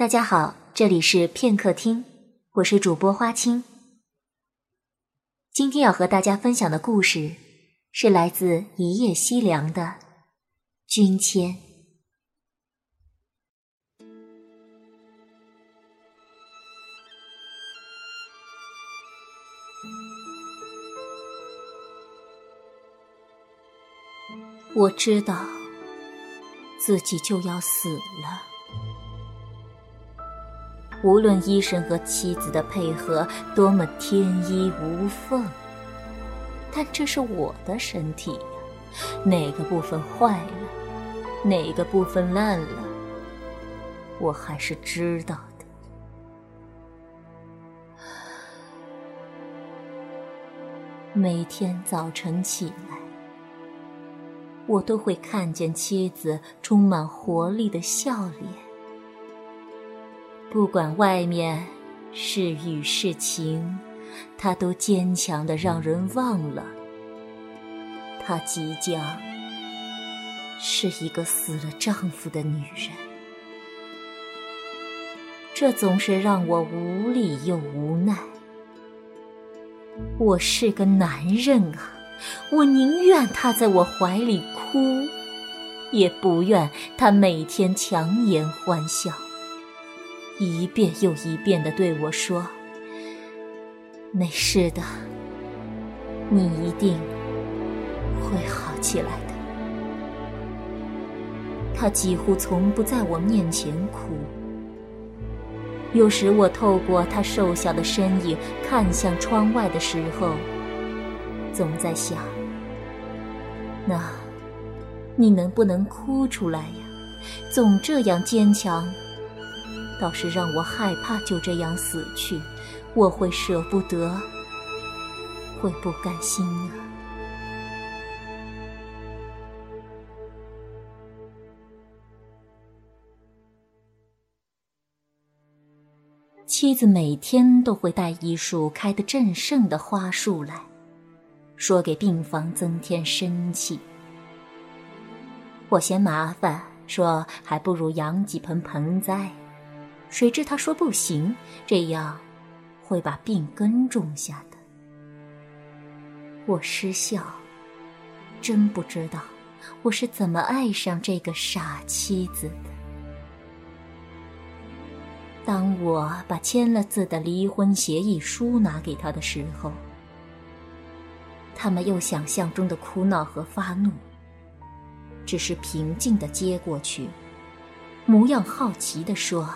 大家好，这里是片刻听，我是主播花青。今天要和大家分享的故事是来自一夜西凉的君谦。我知道自己就要死了。无论医生和妻子的配合多么天衣无缝，但这是我的身体呀，哪个部分坏了，哪个部分烂了，我还是知道的。每天早晨起来，我都会看见妻子充满活力的笑脸。不管外面是雨是晴，她都坚强的让人忘了，她即将是一个死了丈夫的女人。这总是让我无力又无奈。我是个男人啊，我宁愿她在我怀里哭，也不愿她每天强颜欢笑。一遍又一遍的对我说：“没事的，你一定会好起来的。”他几乎从不在我面前哭。有时我透过他瘦小的身影看向窗外的时候，总在想：那，你能不能哭出来呀？总这样坚强。倒是让我害怕，就这样死去，我会舍不得，会不甘心啊！妻子每天都会带一束开得正盛的花束来，说给病房增添生气。我嫌麻烦，说还不如养几盆盆栽。谁知他说不行，这样会把病根种下的。我失笑，真不知道我是怎么爱上这个傻妻子的。当我把签了字的离婚协议书拿给他的时候，他没有想象中的哭闹和发怒，只是平静的接过去，模样好奇的说。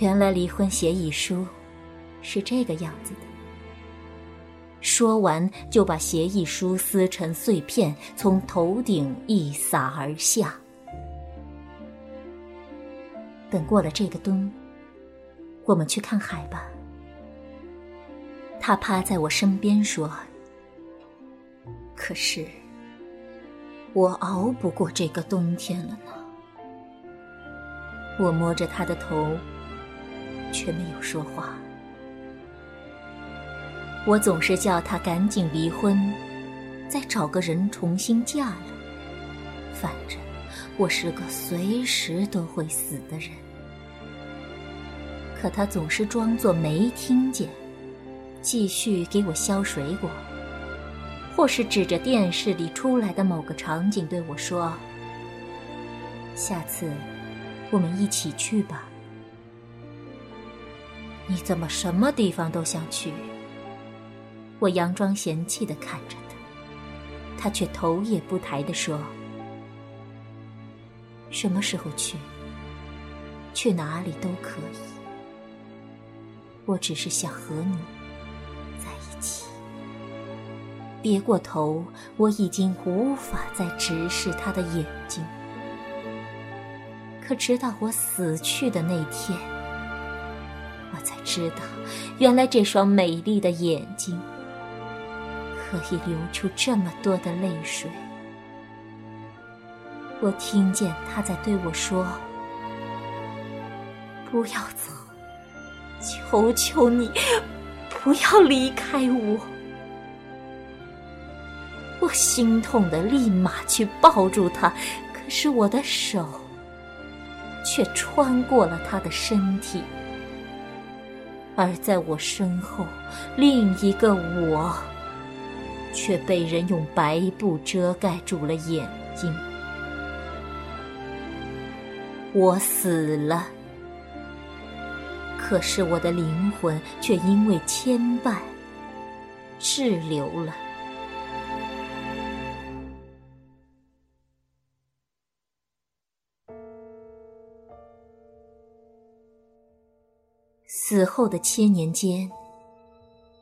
原来离婚协议书是这个样子的。说完，就把协议书撕成碎片，从头顶一洒而下。等过了这个冬，我们去看海吧。他趴在我身边说：“可是，我熬不过这个冬天了呢。”我摸着他的头。却没有说话。我总是叫他赶紧离婚，再找个人重新嫁了。反正我是个随时都会死的人。可他总是装作没听见，继续给我削水果，或是指着电视里出来的某个场景对我说：“下次我们一起去吧。”你怎么什么地方都想去？我佯装嫌弃的看着他，他却头也不抬的说：“什么时候去？去哪里都可以。我只是想和你在一起。”别过头，我已经无法再直视他的眼睛。可直到我死去的那天。知道，原来这双美丽的眼睛可以流出这么多的泪水。我听见他在对我说：“不要走，求求你，不要离开我。”我心痛的立马去抱住他，可是我的手却穿过了他的身体，而在我身后，另一个我却被人用白布遮盖住了眼睛。我死了，可是我的灵魂却因为牵绊滞留了。死后的千年间，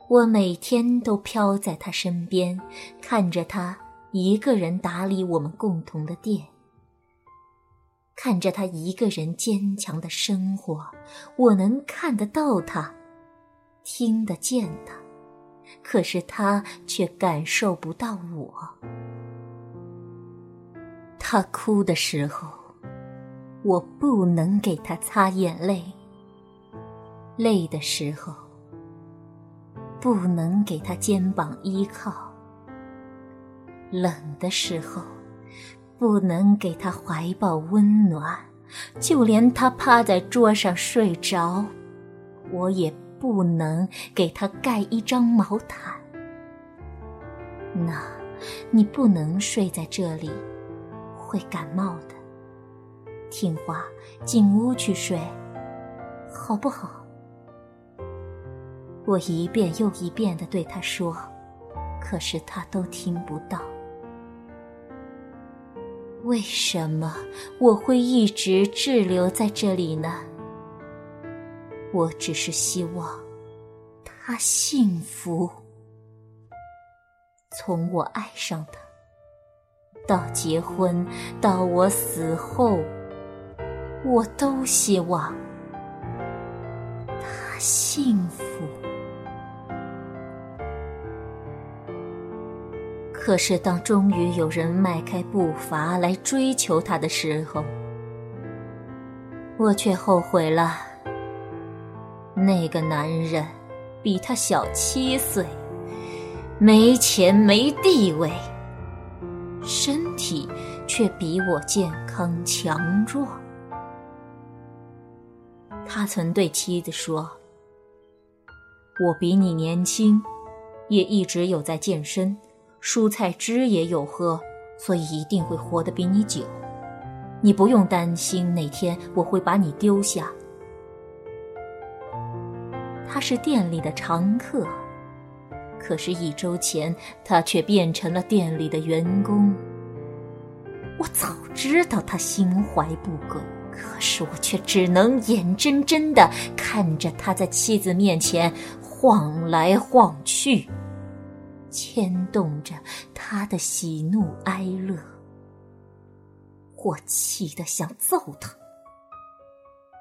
我每天都飘在他身边，看着他一个人打理我们共同的店，看着他一个人坚强的生活。我能看得到他，听得见他，可是他却感受不到我。他哭的时候，我不能给他擦眼泪。累的时候，不能给他肩膀依靠；冷的时候，不能给他怀抱温暖；就连他趴在桌上睡着，我也不能给他盖一张毛毯。那，你不能睡在这里，会感冒的。听话，进屋去睡，好不好？我一遍又一遍的对他说，可是他都听不到。为什么我会一直滞留在这里呢？我只是希望他幸福。从我爱上他，到结婚，到我死后，我都希望他幸福。可是，当终于有人迈开步伐来追求他的时候，我却后悔了。那个男人比他小七岁，没钱没地位，身体却比我健康强壮。他曾对妻子说：“我比你年轻，也一直有在健身。”蔬菜汁也有喝，所以一定会活得比你久。你不用担心哪天我会把你丢下。他是店里的常客，可是，一周前他却变成了店里的员工。我早知道他心怀不轨，可是我却只能眼睁睁的看着他在妻子面前晃来晃去。牵动着他的喜怒哀乐，我气得想揍他。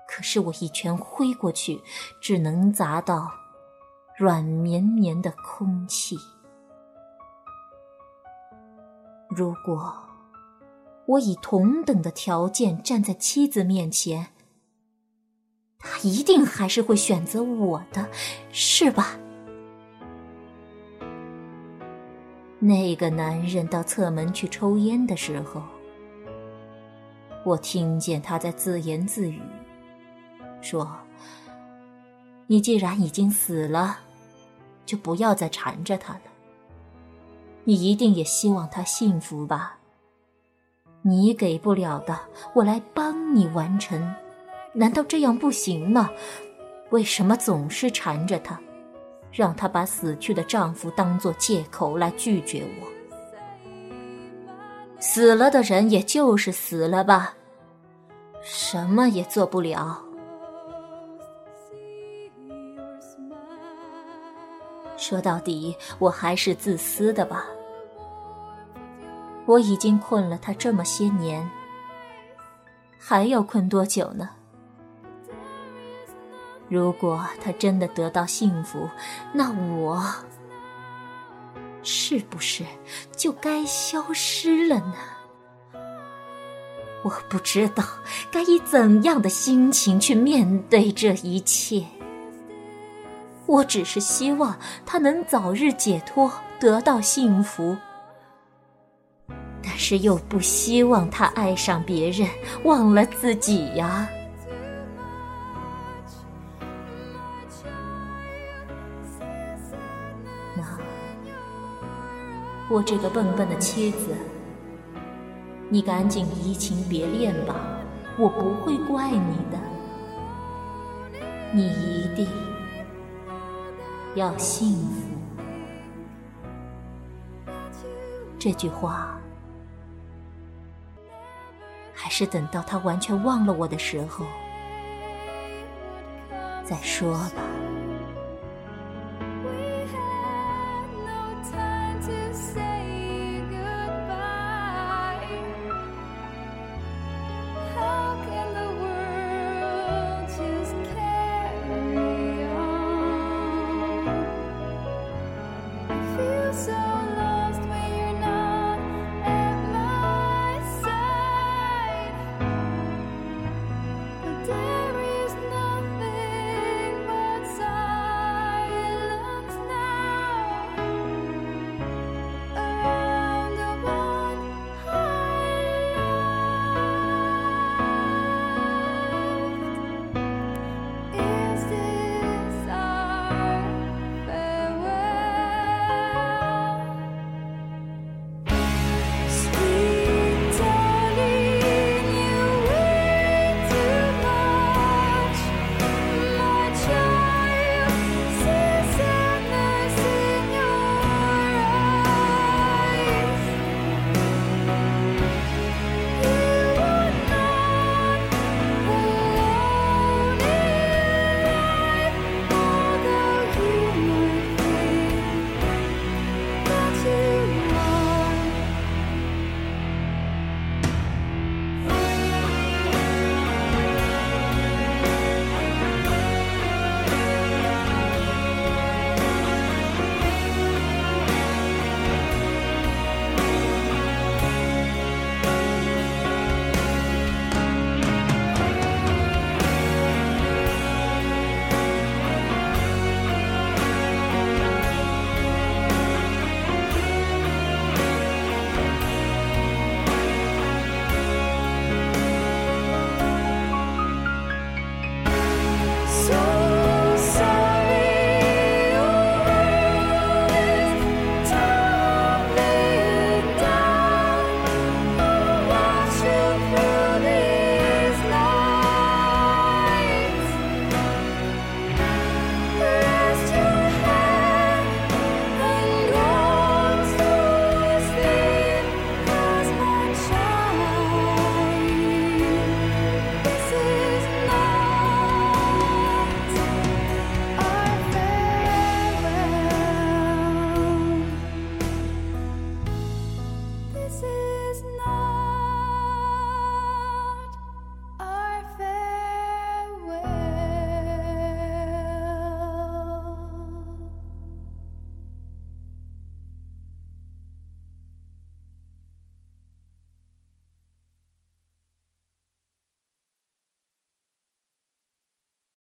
可是我一拳挥过去，只能砸到软绵绵的空气。如果我以同等的条件站在妻子面前，他一定还是会选择我的，是吧？那个男人到侧门去抽烟的时候，我听见他在自言自语，说：“你既然已经死了，就不要再缠着他了。你一定也希望他幸福吧？你给不了的，我来帮你完成。难道这样不行吗？为什么总是缠着他？”让她把死去的丈夫当作借口来拒绝我。死了的人也就是死了吧，什么也做不了。说到底，我还是自私的吧。我已经困了他这么些年，还要困多久呢？如果他真的得到幸福，那我是不是就该消失了呢？我不知道该以怎样的心情去面对这一切。我只是希望他能早日解脱，得到幸福。但是又不希望他爱上别人，忘了自己呀。我这个笨笨的妻子，你赶紧移情别恋吧，我不会怪你的。你一定要幸福。这句话，还是等到他完全忘了我的时候再说吧。